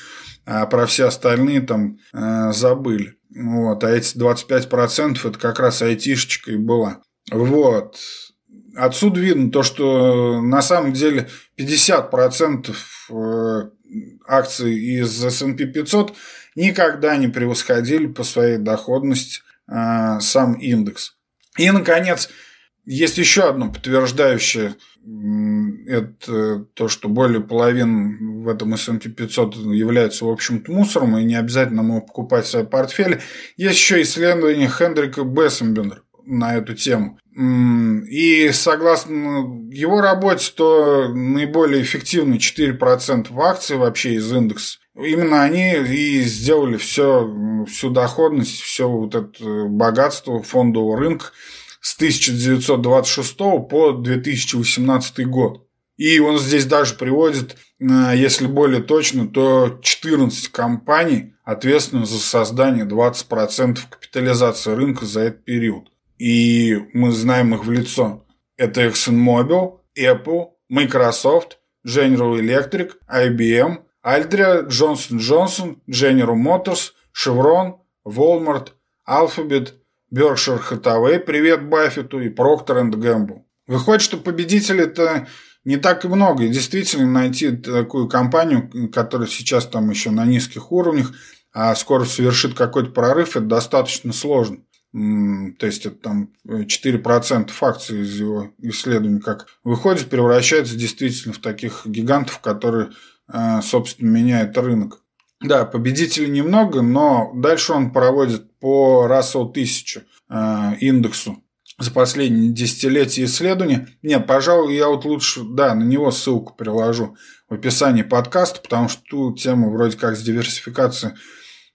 а про все остальные там э, забыли. Вот, а эти 25% это как раз айтишечка и была. Вот. Отсюда видно то, что на самом деле 50% э, акций из S&P 500 никогда не превосходили по своей доходности э, сам индекс. И, наконец, есть еще одно подтверждающее это то, что более половины в этом S&P 500 являются, в общем-то, мусором, и не обязательно ему покупать свои портфели. Есть еще исследование Хендрика Бессенбендера на эту тему. И согласно его работе, то наиболее эффективны 4% в акции вообще из индекса. Именно они и сделали все, всю доходность, все вот это богатство фондового рынка с 1926 по 2018 год. И он здесь даже приводит, э, если более точно, то 14 компаний ответственны за создание 20% капитализации рынка за этот период. И мы знаем их в лицо. Это ExxonMobil, Apple, Microsoft, General Electric, IBM, Aldria, Johnson Johnson, General Motors, Chevron, Walmart, Alphabet, Berkshire Hathaway, привет Баффету и Procter Gamble. Выходит, что победителей-то не так и много. И действительно найти такую компанию, которая сейчас там еще на низких уровнях, а скоро совершит какой-то прорыв, это достаточно сложно. То есть это там 4% акций из его исследований как выходит, превращается действительно в таких гигантов, которые, собственно, меняют рынок. Да, победителей немного, но дальше он проводит по Russell 1000 э, индексу за последние десятилетия исследования. Нет, пожалуй, я вот лучше, да, на него ссылку приложу в описании подкаста, потому что ту тему вроде как с диверсификацией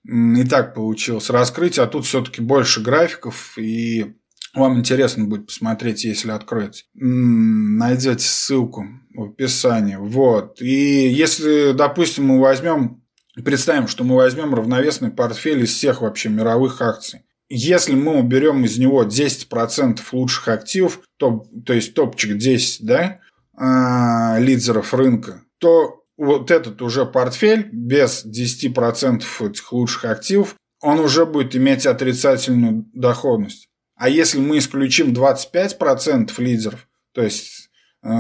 и так получилось раскрыть, а тут все-таки больше графиков, и вам интересно будет посмотреть, если откроете. Найдете ссылку в описании. Вот. И если, допустим, мы возьмем Представим, что мы возьмем равновесный портфель из всех вообще мировых акций. Если мы уберем из него 10% лучших активов, то, то есть топчик 10 да, э, лидеров рынка, то вот этот уже портфель без 10% этих лучших активов, он уже будет иметь отрицательную доходность. А если мы исключим 25% лидеров, то есть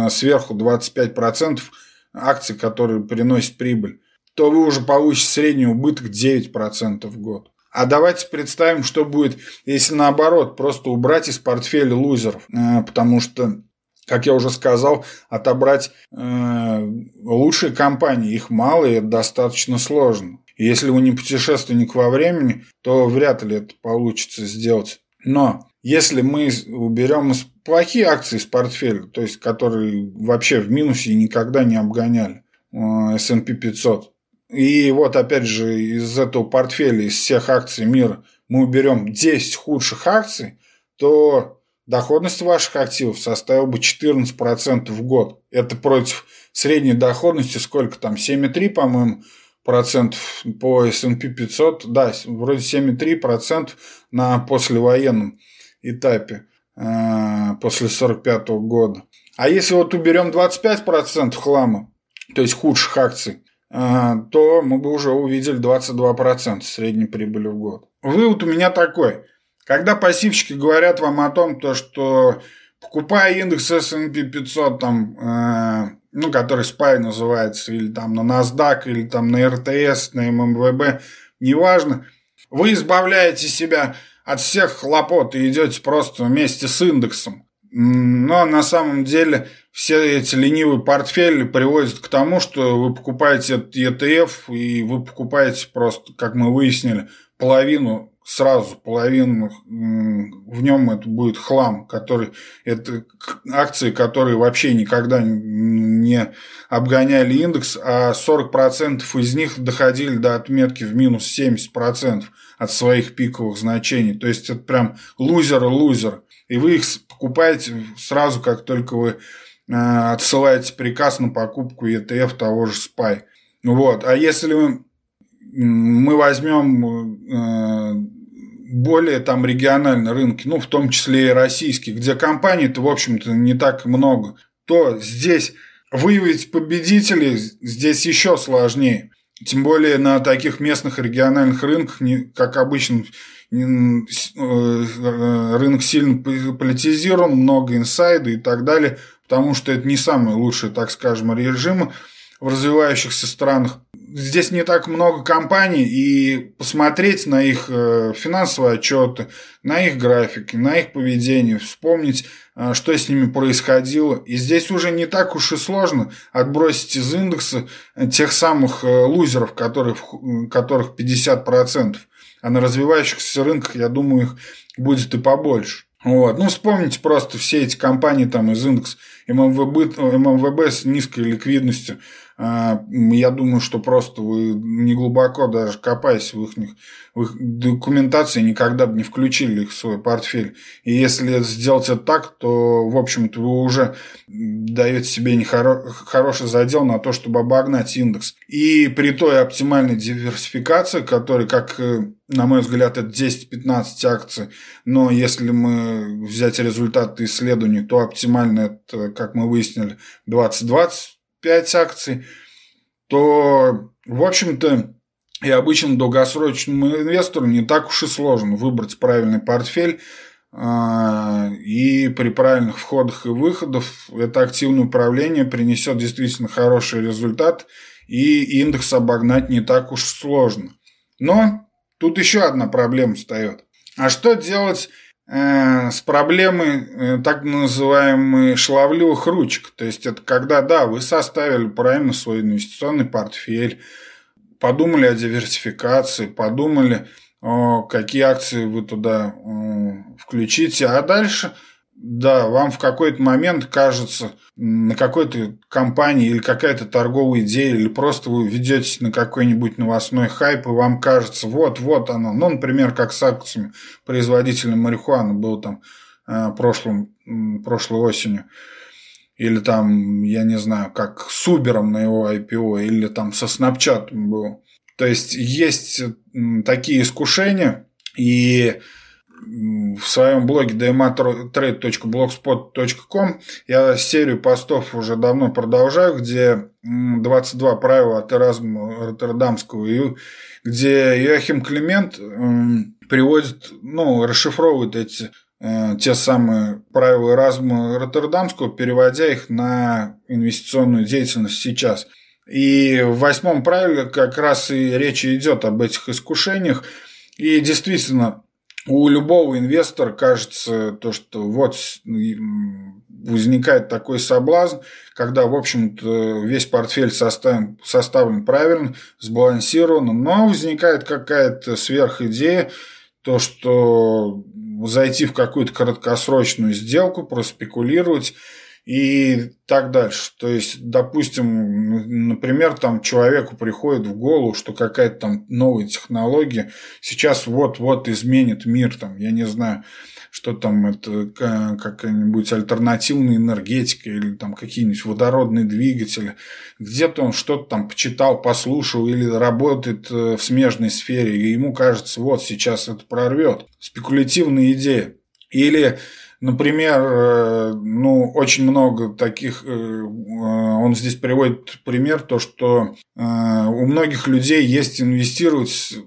сверху 25% акций, которые приносят прибыль, то вы уже получите средний убыток 9% в год. А давайте представим, что будет, если наоборот, просто убрать из портфеля лузеров. Э, потому что, как я уже сказал, отобрать э, лучшие компании, их мало и это достаточно сложно. если вы не путешественник во времени, то вряд ли это получится сделать. Но если мы уберем плохие акции из портфеля, то есть которые вообще в минусе никогда не обгоняли э, S&P 500, и вот опять же из этого портфеля, из всех акций мира мы уберем 10 худших акций, то доходность ваших активов составила бы 14% в год. Это против средней доходности сколько там, 7,3, по-моему, процентов по S&P 500, да, вроде 7,3 процентов на послевоенном этапе э, после 45 -го года. А если вот уберем 25 процентов хлама, то есть худших акций, а, то мы бы уже увидели 22% средней прибыли в год. Вывод у меня такой. Когда пассивщики говорят вам о том, то, что покупая индекс S&P 500, там, э, ну, который SPY называется, или там на NASDAQ, или там на РТС, на ММВБ, неважно, вы избавляете себя от всех хлопот и идете просто вместе с индексом. Но на самом деле все эти ленивые портфели приводят к тому, что вы покупаете этот ETF, и вы покупаете просто, как мы выяснили, половину сразу, половину в нем это будет хлам, который это акции, которые вообще никогда не обгоняли индекс, а 40% из них доходили до отметки в минус 70% от своих пиковых значений. То есть это прям лузеры-лузер. И вы их покупаете сразу, как только вы э, отсылаете приказ на покупку ETF того же SPY. Вот. А если мы возьмем э, более там региональные рынки, ну, в том числе и российские, где компаний-то, в общем-то, не так много, то здесь выявить победителей здесь еще сложнее. Тем более на таких местных региональных рынках, как обычно, э, рынок сильно политизирован, много инсайда и так далее, потому что это не самые лучшие, так скажем, режимы в развивающихся странах здесь не так много компаний, и посмотреть на их э, финансовые отчеты, на их графики, на их поведение, вспомнить, э, что с ними происходило. И здесь уже не так уж и сложно отбросить из индекса э, тех самых лузеров, которых, которых 50%. А на развивающихся рынках, я думаю, их будет и побольше. Вот. Ну, вспомните просто все эти компании там из индекса ММВБ, ММВБ с низкой ликвидностью, я думаю, что просто вы не глубоко даже копаясь в их, в их документации, никогда бы не включили их в свой портфель. И если сделать это так, то, в общем-то, вы уже даете себе нехоро... хороший задел на то, чтобы обогнать индекс. И при той оптимальной диверсификации, которая, как э, на мой взгляд, это 10-15 акций, но если мы взять результаты исследований, то оптимально это, как мы выяснили, 20-20 5 акций, то, в общем-то, и обычно долгосрочному инвестору не так уж и сложно выбрать правильный портфель, а, и при правильных входах и выходах это активное управление принесет действительно хороший результат, и индекс обогнать не так уж сложно. Но тут еще одна проблема встает. А что делать с проблемой э, так называемых шлавливых ручек. То есть это когда, да, вы составили правильно свой инвестиционный портфель, подумали о диверсификации, подумали, какие акции вы туда включите, а дальше – да, вам в какой-то момент кажется, на какой-то компании или какая-то торговая идея, или просто вы ведетесь на какой-нибудь новостной хайп, и вам кажется, вот-вот оно. Ну, например, как с акциями производителя марихуаны был там э, прошлым, прошлой осенью. Или там, я не знаю, как с Убером на его IPO, или там со Snapchat был. То есть, есть такие искушения, и в своем блоге dmatrade.blogspot.com я серию постов уже давно продолжаю, где 22 правила от Эразма Роттердамского, и где Иохим Климент приводит, ну, расшифровывает эти э, те самые правила Эразма Роттердамского, переводя их на инвестиционную деятельность сейчас. И в восьмом правиле как раз и речь идет об этих искушениях. И действительно, у любого инвестора кажется то, что вот возникает такой соблазн, когда, в общем-то, весь портфель составлен, составлен правильно, сбалансирован, но возникает какая-то сверхидея, то, что зайти в какую-то краткосрочную сделку, проспекулировать – и так дальше. То есть, допустим, например, там человеку приходит в голову, что какая-то там новая технология сейчас вот-вот изменит мир, там, я не знаю, что там это какая-нибудь альтернативная энергетика или там какие-нибудь водородные двигатели. Где-то он что-то там почитал, послушал или работает э, в смежной сфере, и ему кажется, вот сейчас это прорвет. Спекулятивная идея. Или Например, э, ну, очень много таких, э, э, он здесь приводит пример, то, что у многих людей есть инвестировать,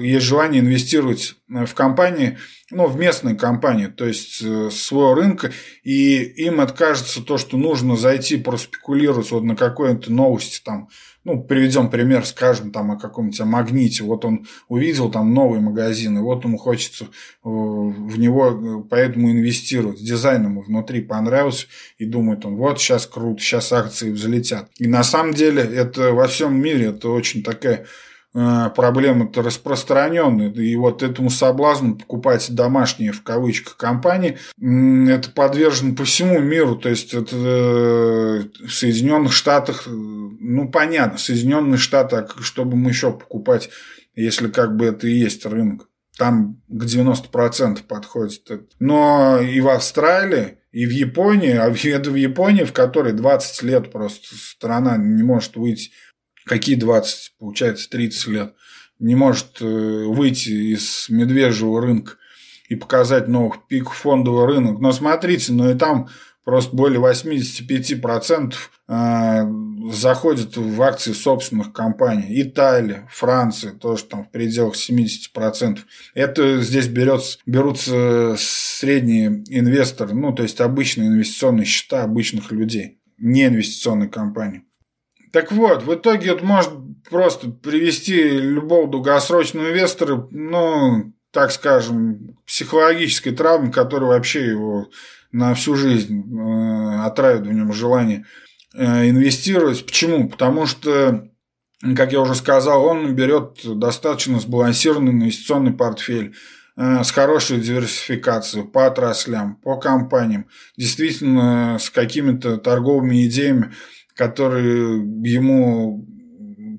есть желание инвестировать в компании, ну, в местные компании, то есть своего рынка, и им откажется то, что нужно зайти проспекулировать вот на какой-то новости там, ну, приведем пример, скажем, там о каком-нибудь магните. Вот он увидел там новый магазин, и вот ему хочется э, в него э, поэтому инвестировать. Дизайн ему внутри понравился, и думает он, вот сейчас круто, сейчас акции взлетят. И на самом деле это во всем мире, это очень такая Э, проблема-то распространенная. И вот этому соблазну покупать домашние, в кавычках, компании, это подвержено по всему миру. То есть, это э, в Соединенных Штатах, э, ну, понятно, Соединенные Штаты, чтобы мы еще покупать, если как бы это и есть рынок. Там к 90% подходит. Но и в Австралии, и в Японии, а в Японии, в которой 20 лет просто страна не может выйти Какие 20? Получается 30 лет. не может выйти из медвежьего рынка и показать новых пик фондовый рынок. Но смотрите, ну и там просто более 85% э, заходят в акции собственных компаний. Италия, Франция, тоже там в пределах 70%. Это здесь берется, берутся средние инвесторы, ну, то есть обычные инвестиционные счета обычных людей, не инвестиционные компании. Так вот, в итоге это может просто привести любого долгосрочного инвестора, ну, так скажем, психологической травме, которая вообще его на всю жизнь э, отравит в нем желание э, инвестировать. Почему? Потому что, как я уже сказал, он берет достаточно сбалансированный инвестиционный портфель э, с хорошей диверсификацией по отраслям, по компаниям, действительно с какими-то торговыми идеями, которые ему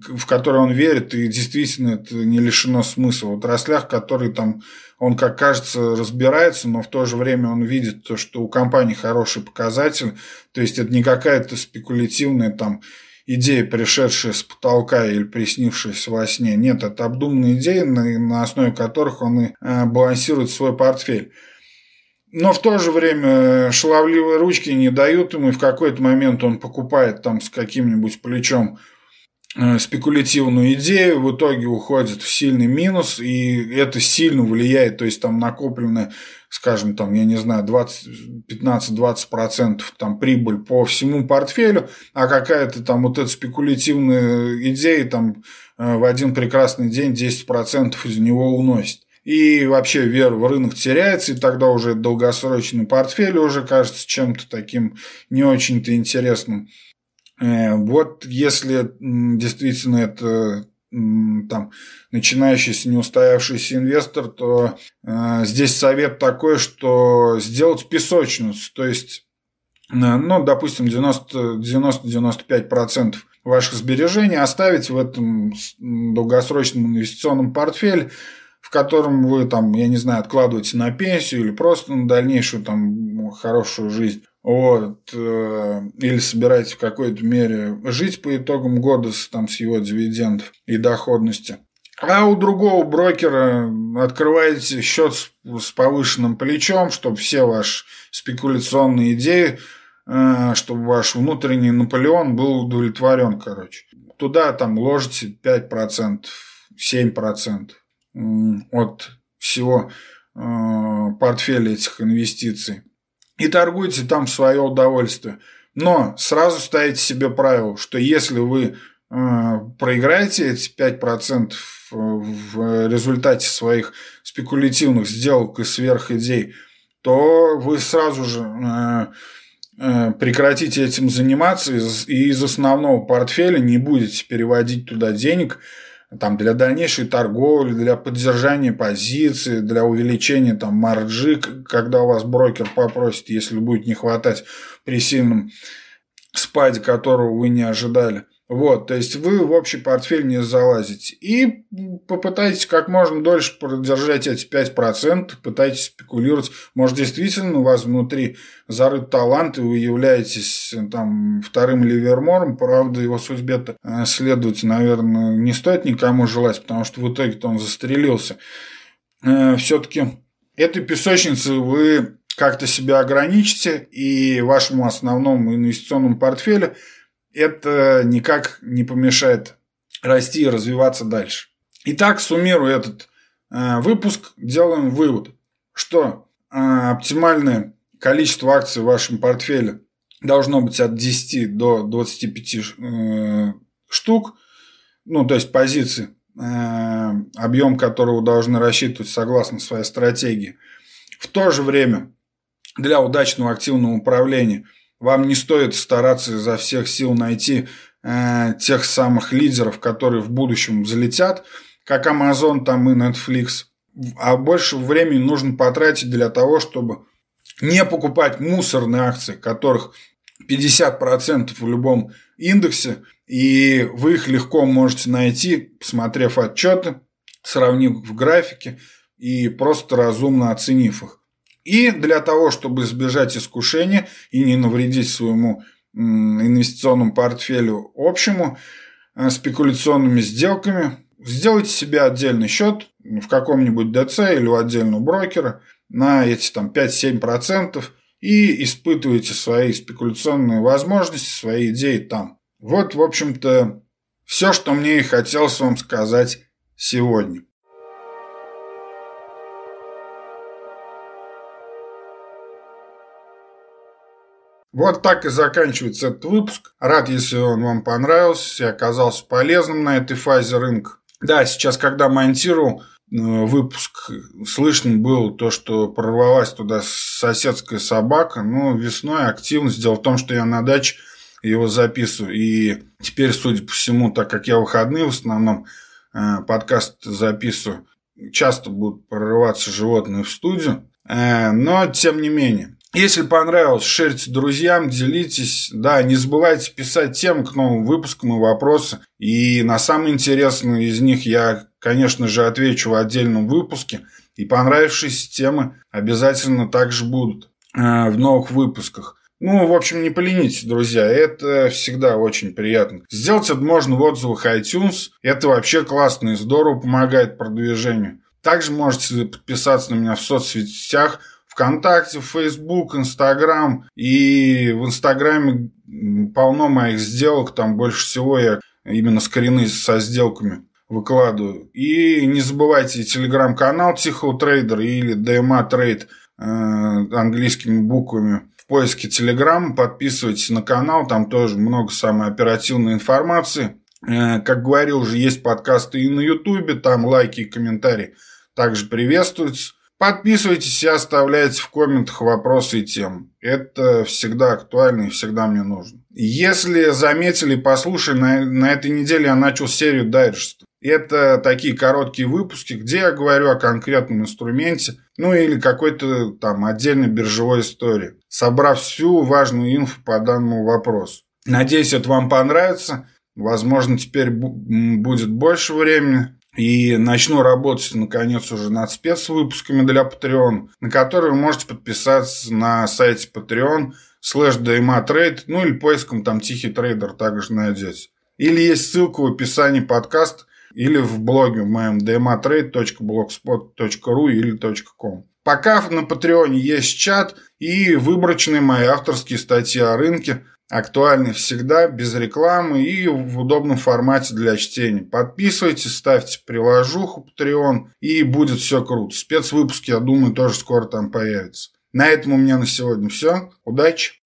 в которые он верит, и действительно это не лишено смысла. В отраслях, которые там он, как кажется, разбирается, но в то же время он видит то, что у компании хороший показатель, то есть это не какая-то спекулятивная там идея, пришедшая с потолка или приснившаяся во сне. Нет, это обдуманные идеи, на, на основе которых он и э, балансирует свой портфель. Но в то же время шаловливые ручки не дают ему, и в какой-то момент он покупает там с каким-нибудь плечом Э, спекулятивную идею, в итоге уходит в сильный минус, и это сильно влияет, то есть там накоплено, скажем, там, я не знаю, 15-20% там прибыль по всему портфелю, а какая-то там вот эта спекулятивная идея там э, в один прекрасный день 10% из него уносит. И вообще вера в рынок теряется, и тогда уже долгосрочный портфель уже кажется чем-то таким не очень-то интересным. Э, вот если действительно это там начинающийся, не устоявшийся инвестор, то э, здесь совет такой, что сделать песочницу, то есть, э, ну, допустим, 90-95% ваших сбережений оставить в этом долгосрочном инвестиционном портфеле, в котором вы там, я не знаю, откладываете на пенсию или просто на дальнейшую там хорошую жизнь. Вот, э, или собираете в какой-то мере жить по итогам года с, там, с его дивидендов и доходности. А у другого брокера открываете счет с, с повышенным плечом, чтобы все ваши спекуляционные идеи, э, чтобы ваш внутренний Наполеон был удовлетворен, короче. Туда там ложите 5%, 7% от всего э, портфеля этих инвестиций и торгуйте там в свое удовольствие. Но сразу ставите себе правило, что если вы э, проиграете эти 5% в результате своих спекулятивных сделок и сверхидей, то вы сразу же э, э, прекратите этим заниматься и из основного портфеля не будете переводить туда денег, там, для дальнейшей торговли, для поддержания позиции, для увеличения там, маржи, когда у вас брокер попросит, если будет не хватать при сильном спаде, которого вы не ожидали. Вот, то есть вы в общий портфель не залазите. И попытайтесь как можно дольше продержать эти 5%, пытайтесь спекулировать. Может, действительно у вас внутри зарыт талант, и вы являетесь там вторым ливермором. Правда, его судьбе-то э, следовать, наверное, не стоит никому желать, потому что в итоге-то он застрелился. Э, Все-таки этой песочницы вы как-то себя ограничите, и вашему основному инвестиционному портфелю – это никак не помешает расти и развиваться дальше. Итак, суммируя этот э, выпуск, делаем вывод, что э, оптимальное количество акций в вашем портфеле должно быть от 10 до 25 э, штук, ну, то есть позиций, объем которого должны рассчитывать согласно своей стратегии. В то же время для удачного активного управления – вам не стоит стараться изо всех сил найти э, тех самых лидеров, которые в будущем залетят, как Amazon там и Netflix. А больше времени нужно потратить для того, чтобы не покупать мусорные акции, которых 50% в любом индексе, и вы их легко можете найти, посмотрев отчеты, сравнив в графике и просто разумно оценив их. И для того, чтобы избежать искушения и не навредить своему инвестиционному портфелю общему, э, спекуляционными сделками сделайте себе отдельный счет в каком-нибудь ДЦ или у отдельного брокера на эти там 5-7% и испытывайте свои спекуляционные возможности, свои идеи там. Вот, в общем-то, все, что мне и хотелось вам сказать сегодня. Вот так и заканчивается этот выпуск. Рад, если он вам понравился и оказался полезным на этой фазе рынка. Да, сейчас, когда монтировал э, выпуск, слышно было то, что прорвалась туда соседская собака. Но весной активность. Дело в том, что я на даче его записываю. И теперь, судя по всему, так как я выходные в основном э, подкаст записываю, часто будут прорываться животные в студию. Э, но, тем не менее, если понравилось, шерьте друзьям, делитесь. Да, не забывайте писать тем к новым выпускам и вопросы. И на самые интересные из них я, конечно же, отвечу в отдельном выпуске. И понравившиеся темы обязательно также будут э, в новых выпусках. Ну, в общем, не поленитесь, друзья, это всегда очень приятно. Сделать это можно в отзывах iTunes. Это вообще классно и здорово помогает продвижению. Также можете подписаться на меня в соцсетях – ВКонтакте, Facebook, Инстаграм. И в Инстаграме полно моих сделок. Там больше всего я именно скорены со сделками выкладываю. И не забывайте телеграм-канал Тихого Трейдера или DMA Trade э, английскими буквами в поиске Телеграм. Подписывайтесь на канал, там тоже много самой оперативной информации. Э, как говорил, уже есть подкасты и на Ютубе, там лайки и комментарии также приветствуются. Подписывайтесь и оставляйте в комментах вопросы и темы. Это всегда актуально и всегда мне нужно. Если заметили, послушай, на, на этой неделе я начал серию дайджестов. Это такие короткие выпуски, где я говорю о конкретном инструменте, ну или какой-то там отдельной биржевой истории, собрав всю важную инфу по данному вопросу. Надеюсь, это вам понравится. Возможно, теперь будет больше времени и начну работать, наконец, уже над спецвыпусками для Patreon, на которые вы можете подписаться на сайте Patreon слэш Trade, ну или поиском там Тихий Трейдер также найдете. Или есть ссылка в описании подкаста или в блоге в моем dmatrade.blogspot.ru или .com. Пока на Патреоне есть чат и выборочные мои авторские статьи о рынке – актуальны всегда, без рекламы и в удобном формате для чтения. Подписывайтесь, ставьте приложуху Patreon и будет все круто. Спецвыпуски, я думаю, тоже скоро там появятся. На этом у меня на сегодня все. Удачи!